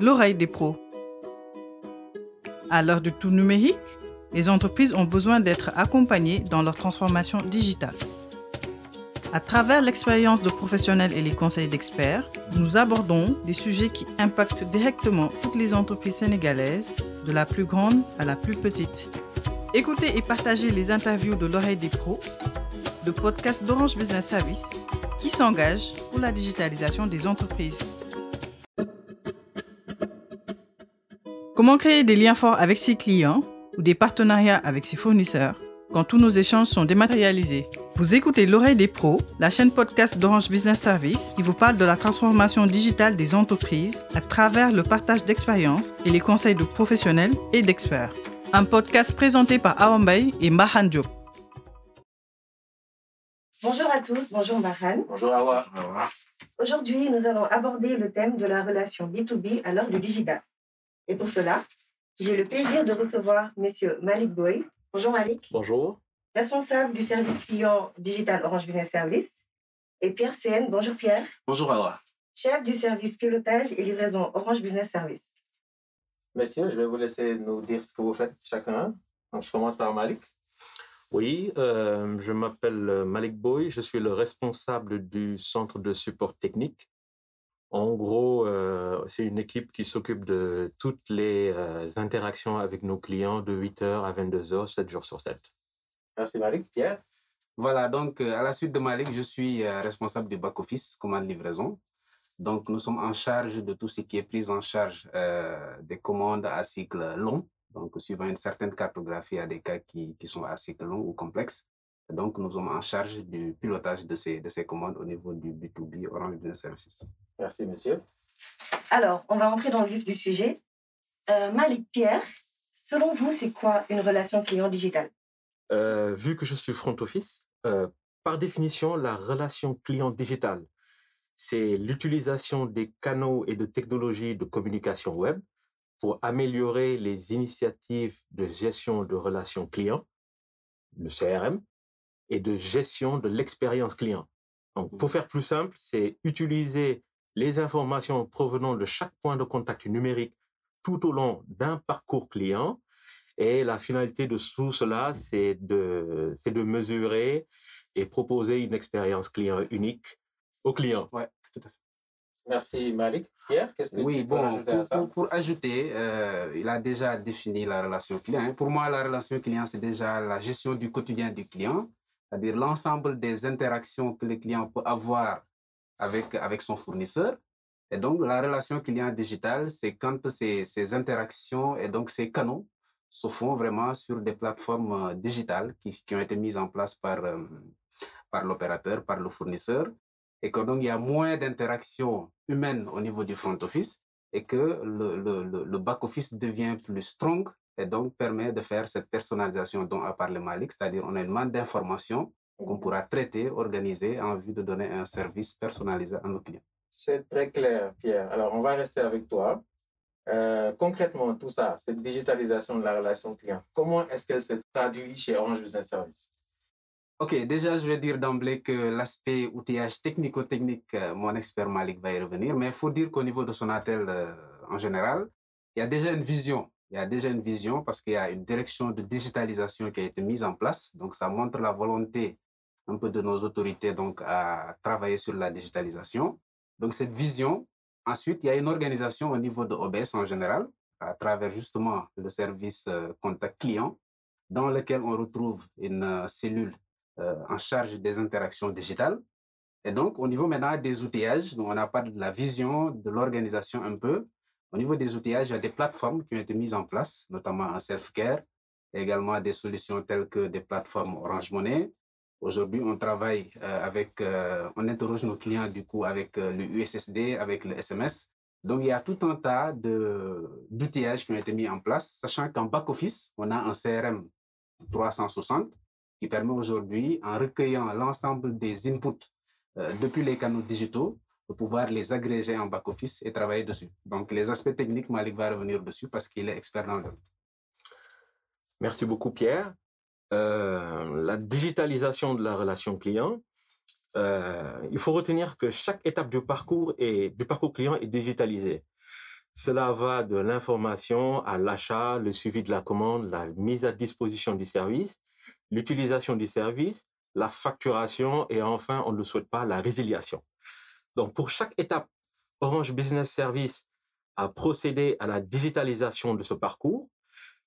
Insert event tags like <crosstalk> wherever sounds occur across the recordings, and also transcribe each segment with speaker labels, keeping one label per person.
Speaker 1: l'oreille des pros. À l'heure du tout numérique, les entreprises ont besoin d'être accompagnées dans leur transformation digitale. À travers l'expérience de professionnels et les conseils d'experts, nous abordons des sujets qui impactent directement toutes les entreprises sénégalaises, de la plus grande à la plus petite. Écoutez et partagez les interviews de l'oreille des pros, de podcasts d'Orange Business Service qui s'engagent pour la digitalisation des entreprises. Comment créer des liens forts avec ses clients ou des partenariats avec ses fournisseurs quand tous nos échanges sont dématérialisés? Vous écoutez L'oreille des pros, la chaîne podcast d'Orange Business Service qui vous parle de la transformation digitale des entreprises à travers le partage d'expériences et les conseils de professionnels et d'experts. Un podcast présenté par Awambay et Mahan Diop.
Speaker 2: Bonjour à tous, bonjour Mahan.
Speaker 3: Bonjour Awa.
Speaker 2: Aujourd'hui, nous allons aborder le thème de la relation B2B à l'heure du digital. Et pour cela, j'ai le plaisir de recevoir Monsieur Malik Boy. Bonjour Malik.
Speaker 3: Bonjour.
Speaker 2: Responsable du service client digital Orange Business Service. Et Pierre Sen. Bonjour Pierre.
Speaker 4: Bonjour Awa.
Speaker 2: Chef du service pilotage et livraison Orange Business Service.
Speaker 3: Messieurs, je vais vous laisser nous dire ce que vous faites chacun. Donc, je commence par Malik.
Speaker 4: Oui, euh, je m'appelle Malik Boy, je suis le responsable du centre de support technique. En gros, euh, c'est une équipe qui s'occupe de toutes les euh, interactions avec nos clients de 8h à 22h, 7 jours sur 7.
Speaker 3: Merci Malik. Pierre
Speaker 5: Voilà, donc à la suite de Malik, je suis responsable du back-office, commande livraison. Donc nous sommes en charge de tout ce qui est prise en charge des commandes à cycle long, donc, suivant une certaine cartographie, il y a des cas qui, qui sont assez longs ou complexes. Donc, nous sommes en charge du pilotage de ces, de ces commandes au niveau du B2B Orange Business Services.
Speaker 3: Merci, monsieur.
Speaker 2: Alors, on va rentrer dans le vif du sujet. Euh, Malik Pierre, selon vous, c'est quoi une relation client digitale?
Speaker 4: Euh, Vu que je suis front office, euh, par définition, la relation client digitale, c'est l'utilisation des canaux et de technologies de communication web pour améliorer les initiatives de gestion de relations clients, le CRM, et de gestion de l'expérience client. Donc, pour mmh. faire plus simple, c'est utiliser les informations provenant de chaque point de contact numérique tout au long d'un parcours client. Et la finalité de tout cela, c'est de, c'est de mesurer et proposer une expérience client unique au client.
Speaker 5: Ouais, tout à fait.
Speaker 3: Merci Malik. Pierre, qu'est-ce que
Speaker 5: oui,
Speaker 3: tu
Speaker 5: bon,
Speaker 3: peux ajouter à ça?
Speaker 5: pour, pour ajouter, euh, il a déjà défini la relation client. Pour moi, la relation client, c'est déjà la gestion du quotidien du client, c'est-à-dire l'ensemble des interactions que le client peut avoir avec, avec son fournisseur. Et donc, la relation client digitale, c'est quand ces, ces interactions et donc ces canaux se font vraiment sur des plateformes euh, digitales qui, qui ont été mises en place par, euh, par l'opérateur, par le fournisseur et que donc il y a moins d'interactions humaines au niveau du front office et que le, le, le back-office devient plus strong et donc permet de faire cette personnalisation dont a parlé Malik, c'est-à-dire on a une demande d'informations qu'on pourra traiter, organiser en vue de donner un service personnalisé à nos clients.
Speaker 3: C'est très clair, Pierre. Alors, on va rester avec toi. Euh, concrètement, tout ça, cette digitalisation de la relation client, comment est-ce qu'elle se traduit chez Orange Business Service
Speaker 5: Ok, déjà, je vais dire d'emblée que l'aspect outillage technico-technique, euh, mon expert Malik va y revenir, mais il faut dire qu'au niveau de Sonatel euh, en général, il y a déjà une vision. Il y a déjà une vision parce qu'il y a une direction de digitalisation qui a été mise en place. Donc, ça montre la volonté un peu de nos autorités donc, à travailler sur la digitalisation. Donc, cette vision, ensuite, il y a une organisation au niveau de OBS en général, à travers justement le service euh, contact client, dans lequel on retrouve une cellule euh, en charge des interactions digitales. Et donc, au niveau maintenant des outillages, on n'a pas de la vision de l'organisation un peu. Au niveau des outillages, il y a des plateformes qui ont été mises en place, notamment en self-care, également des solutions telles que des plateformes Orange Money. Aujourd'hui, on travaille euh, avec, euh, on interroge nos clients du coup avec le USSD, avec le SMS. Donc, il y a tout un tas d'outillages qui ont été mis en place, sachant qu'en back-office, on a un CRM 360 qui permet aujourd'hui, en recueillant l'ensemble des inputs euh, depuis les canaux digitaux, de pouvoir les agréger en back-office et travailler dessus. Donc, les aspects techniques, Malik va revenir dessus parce qu'il est expert dans le domaine.
Speaker 4: Merci beaucoup, Pierre. Euh, la digitalisation de la relation client, euh, il faut retenir que chaque étape du parcours, est, du parcours client est digitalisée. Cela va de l'information à l'achat, le suivi de la commande, la mise à disposition du service, l'utilisation du service, la facturation et enfin, on ne le souhaite pas, la résiliation. Donc, pour chaque étape, Orange Business Service a procédé à la digitalisation de ce parcours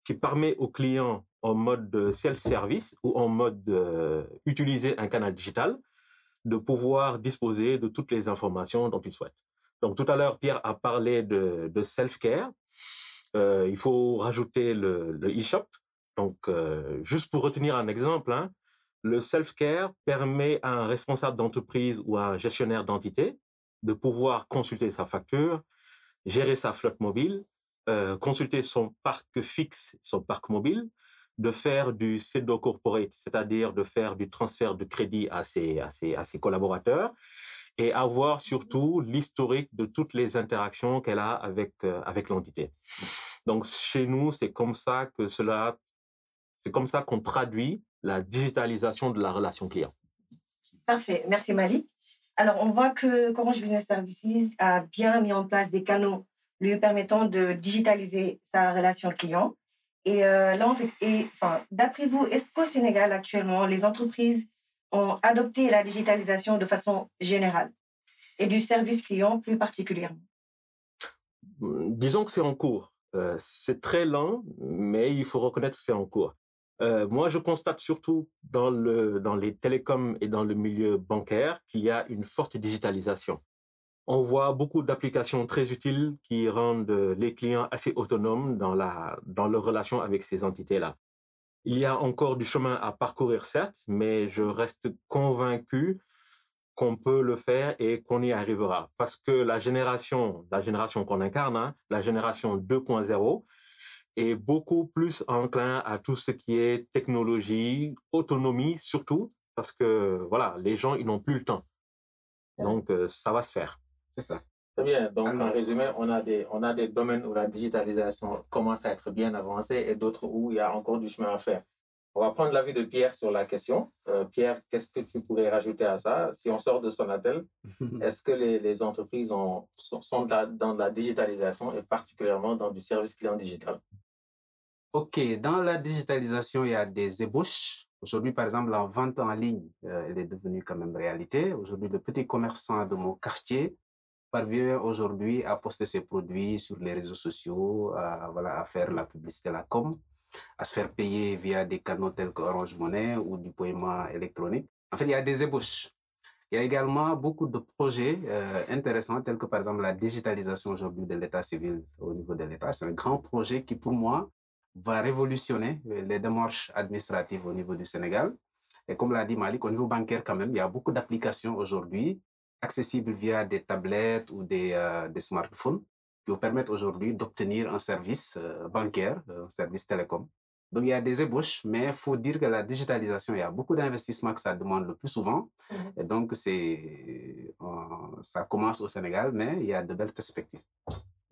Speaker 4: qui permet aux clients en mode self-service ou en mode euh, utiliser un canal digital de pouvoir disposer de toutes les informations dont ils souhaitent. Donc tout à l'heure, Pierre a parlé de, self-care. Euh, il faut rajouter le, le e-shop. Donc euh, juste pour retenir un exemple, hein, le self-care permet à un responsable d'entreprise ou à un gestionnaire d'entité de pouvoir consulter sa facture, gérer sa flotte mobile, euh, consulter son parc fixe, son parc mobile, de faire du CEDO corporate, c'est-à-dire de faire du transfert de crédit à ses, à ses, à ses collaborateurs et avoir surtout l'historique de toutes les interactions qu'elle a avec, euh, avec l'entité. Donc, chez nous, c'est comme ça que cela, c'est comme ça qu'on traduit la digitalisation de la relation client.
Speaker 2: Parfait. Merci Malik. Alors, on voit que Orange Business Services a bien mis en place des canaux lui permettant de digitaliser sa relation client. Et euh, là, fait, enfin, d'après vous, est-ce qu'au Sénégal actuellement, les entreprises ont adopté la digitalisation de façon générale et du service client plus particulièrement?
Speaker 4: Disons que c'est en cours. Euh, c'est très lent, mais il faut reconnaître que c'est en cours. Euh, moi, je constate surtout dans, le, dans les télécoms et dans le milieu bancaire qu'il y a une forte digitalisation on voit beaucoup d'applications très utiles qui rendent les clients assez autonomes dans leur relation avec ces entités-là. Il y a encore du chemin à parcourir, certes, mais je reste convaincu qu'on peut le faire et qu'on y arrivera. Parce que la génération, la génération qu'on incarne, hein, la génération 2.0, est beaucoup plus enclin à tout ce qui est technologie, autonomie surtout, parce que voilà, les gens, ils n'ont plus le temps. Donc, euh, ça va se faire.
Speaker 5: C'est ça.
Speaker 3: Très bien. Donc, en résumé, on a, des, on a des domaines où la digitalisation commence à être bien avancée et d'autres où il y a encore du chemin à faire. On va prendre l'avis de Pierre sur la question. Euh, Pierre, qu'est-ce que tu pourrais rajouter à ça? Si on sort de Sonatel, <laughs> est-ce que les, les entreprises ont, sont dans la digitalisation et particulièrement dans du service client digital?
Speaker 5: OK. Dans la digitalisation, il y a des ébauches. Aujourd'hui, par exemple, la vente en ligne, euh, elle est devenue quand même réalité. Aujourd'hui, le petit commerçant de mon quartier parvient aujourd'hui à poster ses produits sur les réseaux sociaux, à, voilà, à faire la publicité, la com, à se faire payer via des canaux tels que Orange Money ou du paiement électronique. En fait, il y a des ébauches. Il y a également beaucoup de projets euh, intéressants tels que par exemple la digitalisation aujourd'hui de l'état civil au niveau de l'État. C'est un grand projet qui pour moi va révolutionner les démarches administratives au niveau du Sénégal. Et comme l'a dit Malik, au niveau bancaire quand même, il y a beaucoup d'applications aujourd'hui accessible via des tablettes ou des, euh, des smartphones qui vous permettent aujourd'hui d'obtenir un service euh, bancaire, un service télécom. Donc, il y a des ébauches, mais il faut dire que la digitalisation, il y a beaucoup d'investissements que ça demande le plus souvent.
Speaker 2: Mhm.
Speaker 5: Et donc, c'est, euh, ça commence au Sénégal, mais il y a de belles perspectives.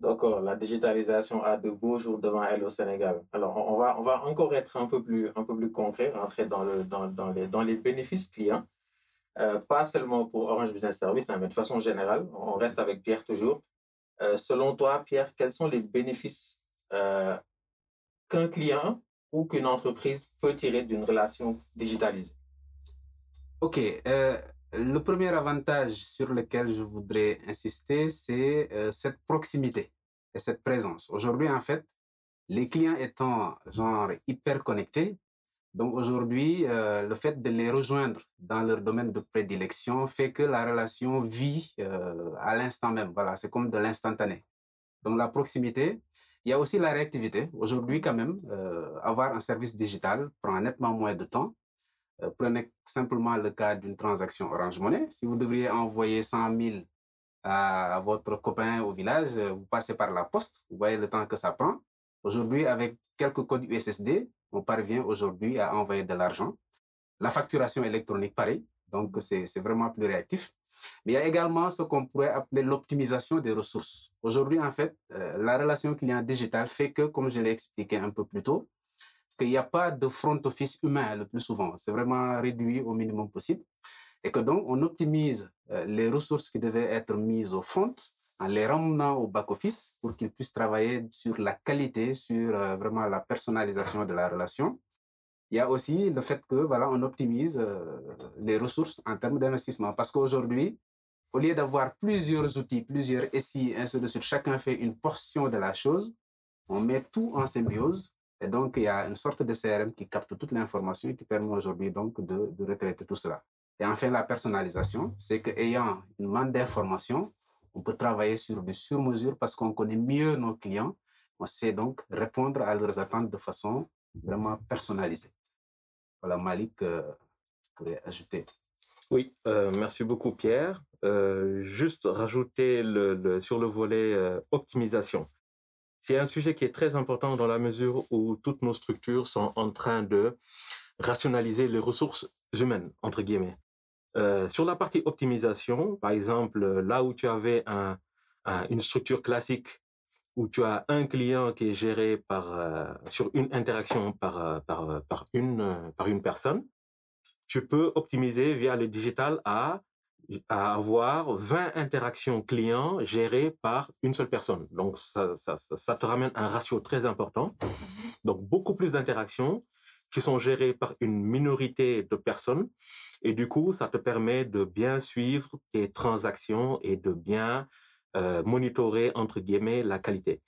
Speaker 3: D'accord, la digitalisation a de beaux jours devant elle au Sénégal. Alors, on va, on va encore être un peu plus, un peu plus concret, rentrer dans, le, dans, dans, les, dans les bénéfices clients. Euh, pas seulement pour Orange Business Service, hein, mais de façon générale. On reste avec Pierre toujours. Euh, selon toi, Pierre, quels sont les bénéfices euh, qu'un client ou qu'une entreprise peut tirer d'une relation digitalisée?
Speaker 5: OK. Le premier avantage sur lequel je voudrais insister, c'est cette proximité et cette présence. Aujourd'hui, en fait, les clients étant genre hyper connectés, donc aujourd'hui, euh, le fait de les rejoindre dans leur domaine de prédilection fait que la relation vit euh, à l'instant même. Voilà, c'est comme de l'instantané. Donc la proximité, il y a aussi la réactivité. Aujourd'hui, quand même, euh, avoir un service digital prend nettement moins de temps. Euh, prenez simplement le cas d'une transaction Orange Money. Si vous devriez envoyer 100 000 à votre copain au village, vous passez par la poste. Vous voyez le temps que ça prend. Aujourd'hui, avec quelques codes USSD, on parvient aujourd'hui à envoyer de l'argent. La facturation électronique, pareil. Donc, c'est vraiment plus réactif. Mais il y a également ce qu'on pourrait appeler l'optimisation des ressources. Aujourd'hui, en fait, euh, la relation client digital fait que, comme je l'ai expliqué un peu plus tôt, qu'il n'y a pas de front office humain le plus souvent. C'est vraiment réduit au minimum possible. Et que donc, on optimise euh, les ressources qui devaient être mises au front en les ramenant au back-office pour qu'ils puissent travailler sur la qualité, sur euh, vraiment la personnalisation de la relation. Il y a aussi le fait que voilà, on optimise euh, les ressources en termes d'investissement. Parce qu'aujourd'hui, au lieu d'avoir plusieurs outils, plusieurs SI, ainsi de suite, chacun fait une portion de la chose, on met tout en symbiose. Et donc, il y a une sorte de CRM qui capte toute l'information et qui permet aujourd'hui donc de, de retraiter tout cela. Et enfin, la personnalisation, c'est qu'ayant une manne d'informations, on peut travailler sur des sur-mesures parce qu'on connaît mieux nos clients. On sait donc répondre à leurs attentes de façon vraiment personnalisée. Voilà, Malik, euh, pourrait ajouter.
Speaker 4: Oui, euh, merci beaucoup Pierre. Euh, juste rajouter le, sur le volet euh, optimisation. C'est un sujet qui est très important dans la mesure où toutes nos structures sont en train de rationaliser les ressources humaines, entre guillemets. Euh, sur la partie optimisation, par exemple, là où tu avais un, un, une structure classique où tu as un client qui est géré par euh, sur une interaction par euh, par par une par une personne, tu peux optimiser via le digital à à avoir 20 interactions clients gérées par une seule personne. Donc ça, ça, ça te ramène un ratio très important. Donc beaucoup plus d'interactions qui sont gérées par une minorité de personnes. Et du coup, ça te permet de bien suivre tes transactions et de bien euh, monitorer, entre guillemets, la qualité.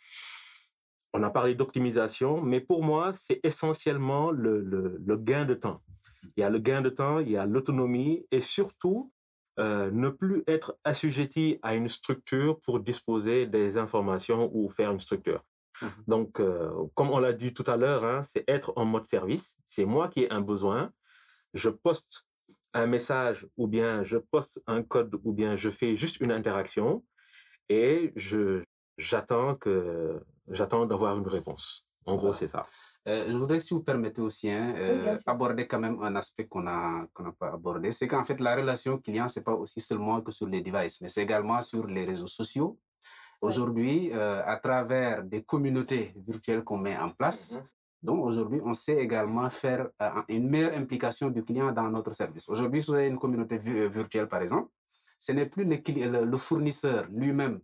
Speaker 4: On a parlé d'optimisation, mais pour moi, c'est essentiellement le, le, le, gain de temps. Il y a le gain de temps, il y a l'autonomie et surtout, euh, ne plus être assujetti à une structure pour disposer des informations ou faire une structure. Mmh. Donc, euh, comme on l'a dit tout à l'heure, hein, c'est être en mode service. C'est moi qui ai un besoin. Je poste un message ou bien je poste un code ou bien je fais juste une interaction et je j'attends que j'attends d'avoir une réponse. En gros, c'est ça.
Speaker 5: Euh, je voudrais, si vous permettez aussi, hein, euh, oui, aborder quand même un aspect qu'on n'a pas abordé, c'est qu'en fait la relation client c'est pas aussi seulement que sur les devices, mais c'est également sur les réseaux sociaux. Aujourd'hui, euh, à travers des communautés virtuelles qu'on met en place, mm -hmm. donc aujourd'hui on sait également faire une meilleure implication du client dans notre service. Aujourd'hui, si vous avez une communauté virtuelle par exemple, ce n'est plus le, le, le fournisseur lui-même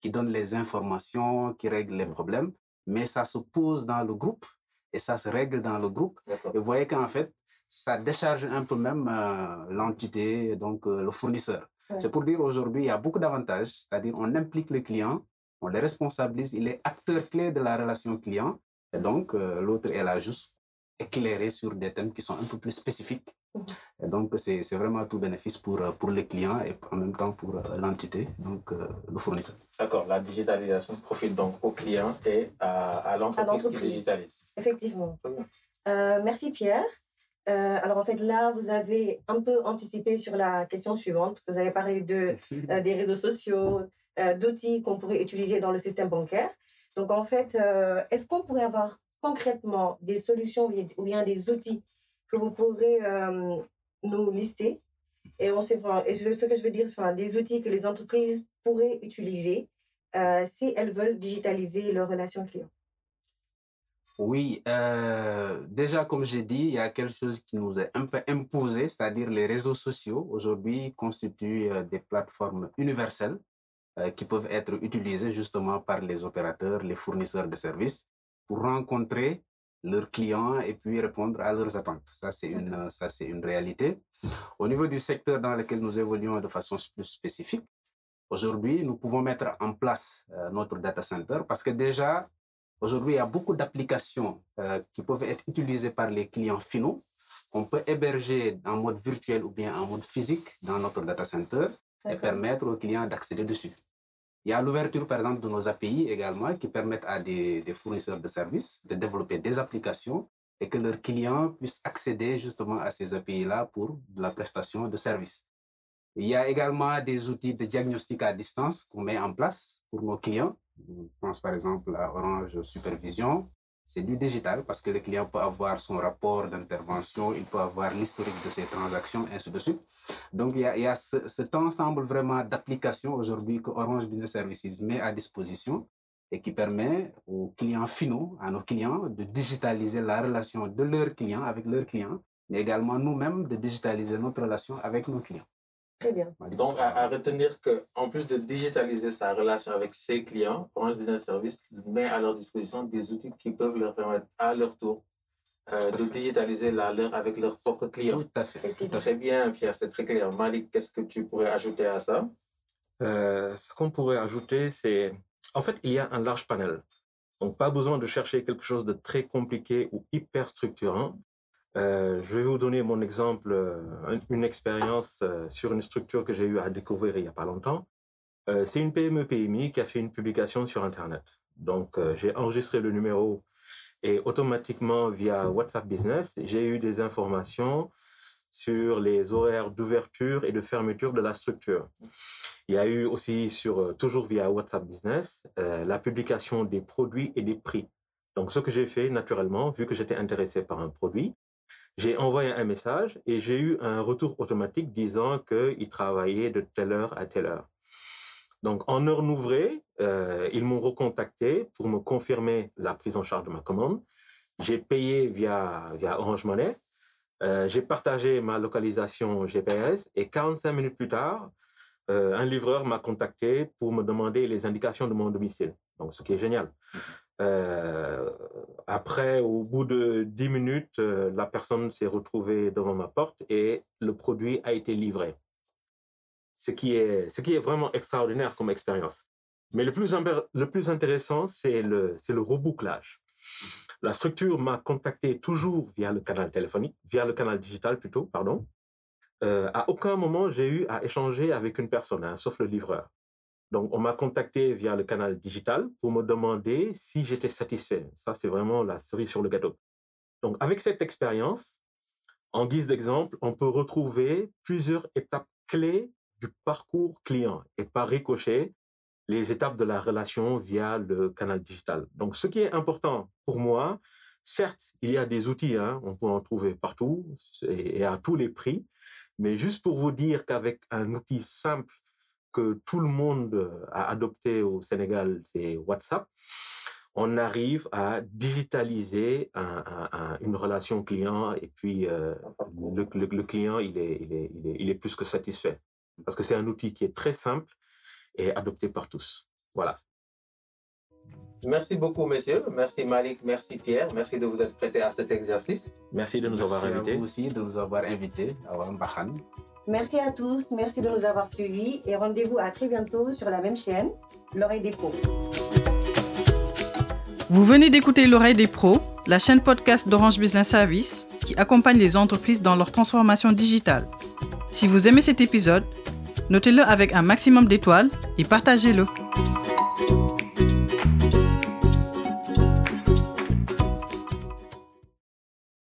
Speaker 5: qui donne les informations, qui règle les problèmes, mais ça se pose dans le groupe et ça se règle dans le groupe. Et vous voyez qu'en fait, ça décharge un peu même euh, l'entité, donc euh, le fournisseur. Ouais. C'est pour dire aujourd'hui, il y a beaucoup d'avantages, c'est-à-dire on implique le client, on le responsabilise, il est acteur clé de la relation client, et donc euh, l'autre est là juste éclairé sur des thèmes qui sont un peu plus spécifiques. Et donc, c'est vraiment tout bénéfice pour, pour les clients et en même temps pour l'entité, donc euh, le fournisseur.
Speaker 3: D'accord, la digitalisation profite donc aux clients et à, à l'entreprise qui digitalise.
Speaker 2: Effectivement. Euh, merci Pierre. Euh, alors en fait là, vous avez un peu anticipé sur la question suivante parce que vous avez parlé de, euh, des réseaux sociaux, euh, d'outils qu'on pourrait utiliser dans le système bancaire. Donc en fait, euh, est-ce qu'on pourrait avoir concrètement des solutions ou bien des outils que vous pourrez euh, nous lister et, on sait, et ce que je veux dire, c'est des outils que les entreprises pourraient utiliser si elles veulent digitaliser leurs relations clients.
Speaker 5: Oui, euh, déjà comme j'ai dit, il y a quelque chose qui nous est un peu imposé, c'est-à-dire les réseaux sociaux aujourd'hui constituent euh, des plateformes universelles euh, qui peuvent être utilisées justement par les opérateurs, les fournisseurs de services pour rencontrer leurs clients et puis répondre à leurs attentes. Ça, c'est une, ça, c'est une réalité. Au niveau du secteur dans lequel nous évoluons de façon plus spécifique, aujourd'hui, nous pouvons mettre en place notre data center parce que déjà, Aujourd'hui, il y a beaucoup d'applications euh, qui peuvent être utilisées par les clients finaux, qu'on peut héberger en mode virtuel ou bien en mode physique dans notre data center et permettre aux clients d'accéder dessus. Il y a l'ouverture, par exemple, de nos API également qui permettent à des, fournisseurs de services de développer des applications et que leurs clients puissent accéder justement à ces API-là pour la prestation de services. Il y a également des outils de diagnostic à distance qu'on met en place pour nos clients je pense par exemple à Orange Supervision. C'est du digital parce que le client peut avoir son rapport d'intervention, il peut avoir l'historique de ses transactions, ainsi de suite. Donc, il y a, cet ensemble vraiment d'applications aujourd'hui que Orange Business Services met à disposition et qui permet aux clients finaux, à nos clients, de digitaliser la relation de leurs clients avec leurs clients, mais également nous-mêmes de digitaliser notre relation avec nos clients.
Speaker 2: Très bien.
Speaker 3: Donc, à, à retenir qu'en plus de digitaliser sa relation avec ses clients, Orange Business Service met à leur disposition des outils qui peuvent leur permettre à leur tour euh, de
Speaker 5: fait.
Speaker 3: digitaliser la leur avec leurs propres clients.
Speaker 5: Tout à fait. Tout à fait.
Speaker 3: Très bien, Pierre, c'est très clair. Malik, qu'est-ce que tu pourrais ajouter à ça?
Speaker 4: Euh, ce qu'on pourrait ajouter, c'est... En fait, il y a un large panel. Donc, pas besoin de chercher quelque chose de très compliqué ou hyper structurant. Euh, je vais vous donner mon exemple, euh, un- une expérience euh, sur une structure que j'ai eu à découvrir il n'y a pas longtemps. C'est une PME PMI qui a fait une publication sur Internet. Donc, j'ai enregistré le numéro et automatiquement, via WhatsApp Business, j'ai eu des informations sur les horaires d'ouverture et de fermeture de la structure. Il y a eu aussi sur, toujours via WhatsApp Business, la publication des produits et des prix. Donc, ce que j'ai fait naturellement, vu que j'étais intéressé par un produit, j'ai envoyé un message et j'ai eu un retour automatique disant qu'il travaillait de telle heure à telle heure. Donc, en heure ouvrée, euh, ils m'ont recontacté pour me confirmer la prise en charge de ma commande. J'ai payé via, via Orange Money. Euh, j'ai partagé ma localisation GPS et 45 minutes plus tard, euh, un livreur m'a contacté pour me demander les indications de mon domicile. Donc, ce qui est génial. Euh, après, au bout de 10 minutes, euh, la personne s'est retrouvée devant ma porte et le produit a été livré. Ce qui est, ce qui est vraiment extraordinaire comme expérience. Mais le plus, le plus intéressant, c'est le, c'est le rebouclage. La structure m'a contacté toujours via le canal téléphonique, via le canal digital plutôt, pardon. Euh, à aucun moment, j'ai eu à échanger avec une personne, hein, sauf le livreur. Donc, on m'a contacté via le canal digital pour me demander si j'étais satisfait. Ça, c'est vraiment la cerise sur le gâteau. Donc, avec cette expérience, en guise d'exemple, on peut retrouver plusieurs étapes clés du parcours client et par ricochet, les étapes de la relation via le canal digital. Donc, ce qui est important pour moi, certes, il y a des outils, hein, on peut en trouver partout et à tous les prix, mais juste pour vous dire qu'avec un outil simple que tout le monde a adopté au Sénégal, c'est WhatsApp, on arrive à digitaliser un- un- un- une relation client et puis euh, le, le- le client, il est, il, est, il, est, il est plus que satisfait. Parce que c'est un outil qui est très simple et adopté par tous. Voilà.
Speaker 3: Merci beaucoup, messieurs. Merci Malik, merci Pierre. Merci de vous être prêtés à cet exercice.
Speaker 4: Merci de nous avoir
Speaker 5: Merci à
Speaker 4: invités.
Speaker 5: vous aussi de nous avoir invités à Wambahan.
Speaker 2: Merci à tous, merci de nous avoir suivis et rendez-vous à très bientôt sur la même chaîne, l'oreille des pros.
Speaker 1: Vous venez d'écouter L'oreille des pros, la chaîne podcast d'Orange Business Service qui accompagne les entreprises dans leur transformation digitale. Si vous aimez cet épisode, notez-le avec un maximum d'étoiles et partagez-le.